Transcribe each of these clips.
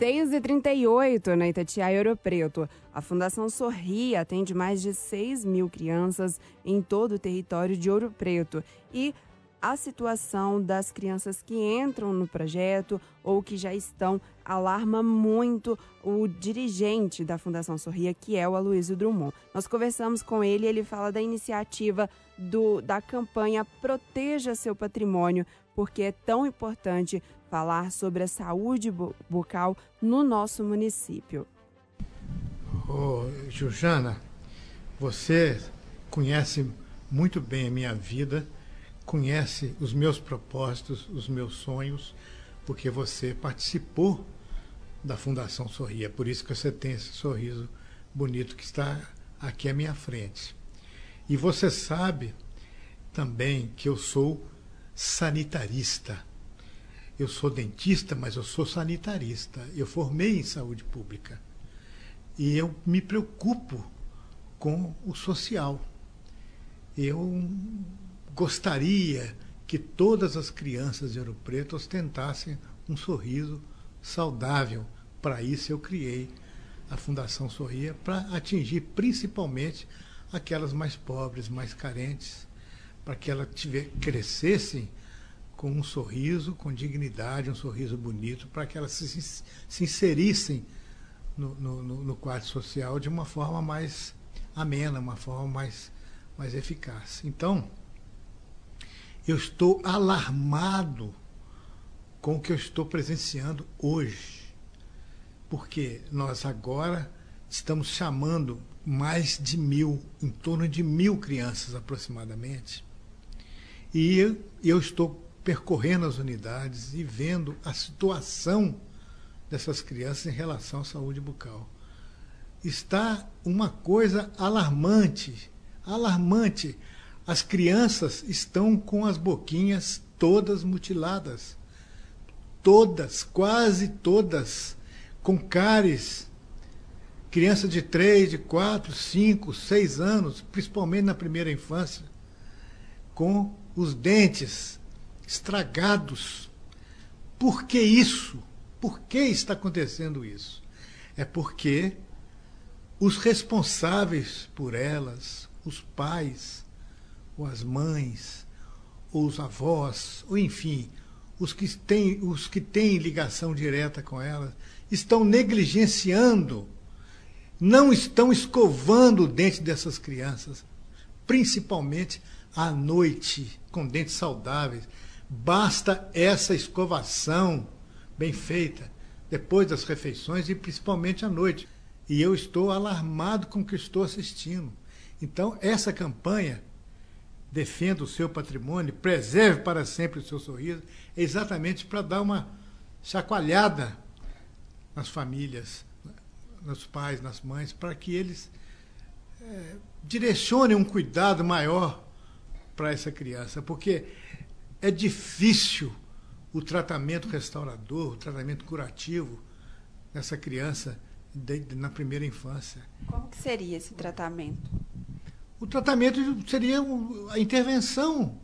6h38 na Itatiaia Ouro Preto. A Fundação Sorri atende mais de 6 mil crianças em todo o território de Ouro Preto. E a situação das crianças que entram no projeto ou que já estão alarma muito o dirigente da Fundação Sorria, que é o Aloysio Drummond. Nós conversamos com ele e ele fala da iniciativa do, da campanha Proteja Seu Patrimônio, porque é tão importante falar sobre a saúde bucal no nosso município. Ô, Jujana, você conhece muito bem a minha vida conhece os meus propósitos, os meus sonhos, porque você participou da Fundação Sorria. É por isso que você tem esse sorriso bonito que está aqui à minha frente. E você sabe também que eu sou sanitarista. Eu sou dentista, mas eu sou sanitarista. Eu formei em saúde pública. E eu me preocupo com o social. Eu gostaria que todas as crianças de Ouro Preto ostentassem um sorriso saudável. Para isso eu criei a Fundação Sorria para atingir principalmente aquelas mais pobres, mais carentes, para que elas tiver, crescessem com um sorriso, com dignidade, um sorriso bonito, para que elas se, se inserissem no, no, no, quadro social de uma forma mais amena, uma forma mais, mais eficaz. Então, eu estou alarmado com o que eu estou presenciando hoje. Porque nós agora estamos chamando mais de mil, em torno de mil crianças aproximadamente. E eu estou percorrendo as unidades e vendo a situação dessas crianças em relação à saúde bucal. Está uma coisa alarmante, alarmante. As crianças estão com as boquinhas todas mutiladas. Todas, quase todas, com cáries. Criança de 3, de 4, 5, 6 anos, principalmente na primeira infância, com os dentes estragados. Por que isso? Por que está acontecendo isso? É porque os responsáveis por elas, os pais, ou as mães, ou os avós, ou enfim, os que têm, os que têm ligação direta com elas, estão negligenciando, não estão escovando o dente dessas crianças, principalmente à noite, com dentes saudáveis. Basta essa escovação bem feita, depois das refeições e principalmente à noite. E eu estou alarmado com o que estou assistindo. Então, essa campanha defenda o seu patrimônio, preserve para sempre o seu sorriso, é exatamente para dar uma chacoalhada nas famílias, nos pais, nas mães, para que eles é, direcionem um cuidado maior para essa criança, porque é difícil o tratamento restaurador, o tratamento curativo nessa criança de, de, na primeira infância. Como que seria esse tratamento? O tratamento seria a intervenção,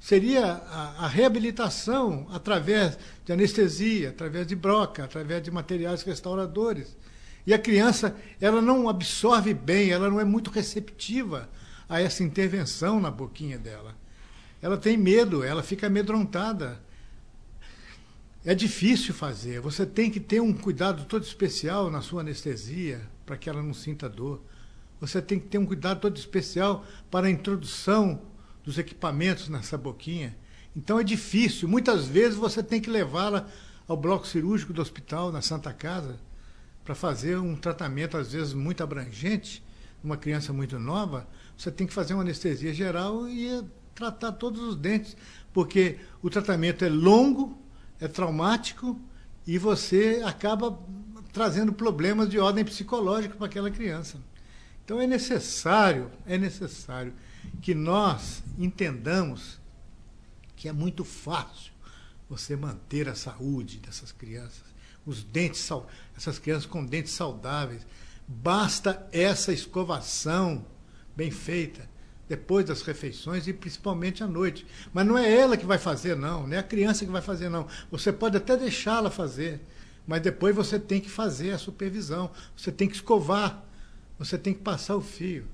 seria a, a reabilitação através de anestesia, através de broca, através de materiais restauradores. E a criança, ela não absorve bem, ela não é muito receptiva a essa intervenção na boquinha dela. Ela tem medo, ela fica amedrontada. É difícil fazer. Você tem que ter um cuidado todo especial na sua anestesia para que ela não sinta dor você tem que ter um cuidado todo especial para a introdução dos equipamentos nessa boquinha. Então é difícil. Muitas vezes você tem que levá-la ao bloco cirúrgico do hospital, na Santa Casa, para fazer um tratamento, às vezes, muito abrangente, uma criança muito nova. Você tem que fazer uma anestesia geral e tratar todos os dentes, porque o tratamento é longo, é traumático e você acaba trazendo problemas de ordem psicológica para aquela criança. Então é necessário, é necessário que nós entendamos que é muito fácil você manter a saúde dessas crianças, os dentes, essas crianças com dentes saudáveis. Basta essa escovação bem feita depois das refeições e principalmente à noite. Mas não é ela que vai fazer, não, não é a criança que vai fazer, não. Você pode até deixá-la fazer, Mas depois você tem que fazer a supervisão, você tem que escovar, você tem que passar o fio.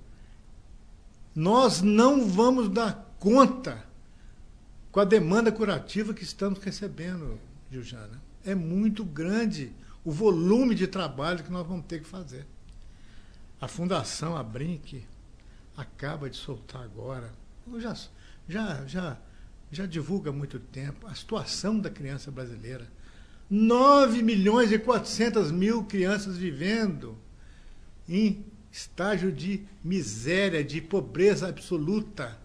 Nós não vamos dar conta com a demanda curativa que estamos recebendo, Juliana. É muito grande o volume de trabalho que nós vamos ter que fazer. A Fundação Abrinq acaba de soltar agora, já, já, já, já divulga há muito tempo, a situação da criança brasileira. 9 milhões e 400 mil crianças vivendo em estágio de miséria, de pobreza absoluta.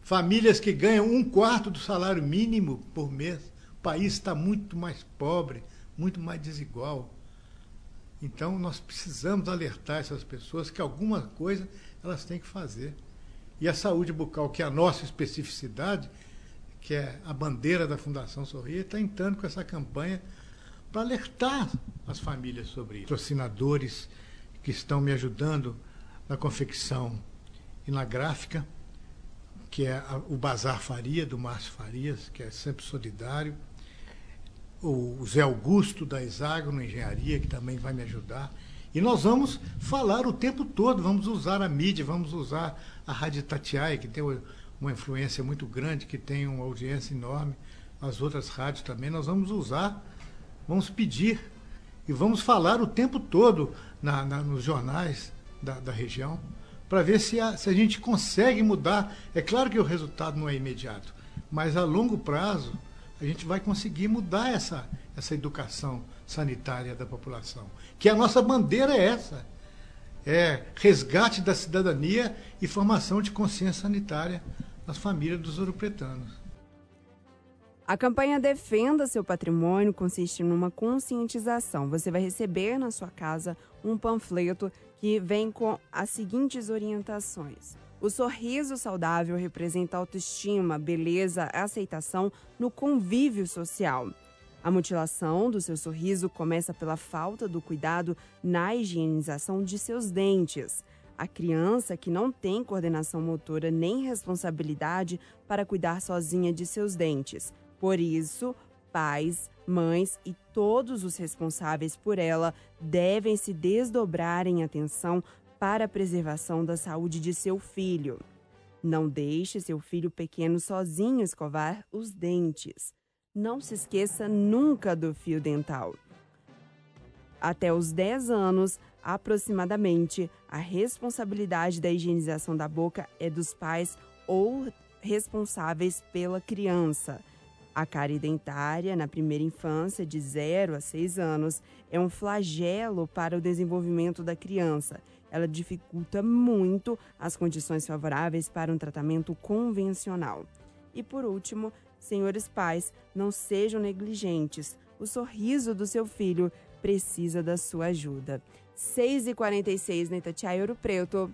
Famílias que ganham um quarto do salário mínimo por mês. País está muito mais pobre, muito mais desigual. Então, nós precisamos alertar essas pessoas que alguma coisa elas têm que fazer. E a saúde bucal, que é a nossa especificidade, que é a bandeira da Fundação Sorria, está entrando com essa campanha para alertar as famílias sobre isso. Patrocinadores que estão me ajudando na confecção e na gráfica, que é o Bazar Faria, do Márcio Farias, que é sempre solidário. O Zé Augusto, da Hexágono Engenharia, que também vai me ajudar. E nós vamos falar o tempo todo, vamos usar a mídia, vamos usar a Rádio Tatiaia, que tem uma influência muito grande, que tem uma audiência enorme, as outras rádios também, nós vamos usar, vamos pedir e vamos falar o tempo todo na, na, nos jornais da, da região para ver se a, se a gente consegue mudar. É claro que o resultado não é imediato, mas a longo prazo a gente vai conseguir mudar essa, essa educação sanitária da população. Que a nossa bandeira é essa. É resgate da cidadania e formação de consciência sanitária nas famílias dos ouropretanos. A campanha Defenda Seu Patrimônio consiste numa conscientização. Você vai receber na sua casa um panfleto que vem com as seguintes orientações. O sorriso saudável representa autoestima, beleza, aceitação no convívio social. A mutilação do seu sorriso começa pela falta do cuidado na higienização de seus dentes. A criança que não tem coordenação motora nem responsabilidade para cuidar sozinha de seus dentes por isso, pais, mães e todos os responsáveis por ela devem se desdobrar em atenção para a preservação da saúde de seu filho. Não deixe seu filho pequeno sozinho escovar os dentes. Não se esqueça nunca do fio dental. Até os 10 anos, aproximadamente, a responsabilidade da higienização da boca é dos pais ou responsáveis pela criança. A cárie dentária, na primeira infância, de 0 a 6 anos, é um flagelo para o desenvolvimento da criança. Ela dificulta muito as condições favoráveis para um tratamento convencional. E por último, senhores pais, não sejam negligentes. O sorriso do seu filho precisa da sua ajuda. 6h46 na Itatiaia Ouro Preto.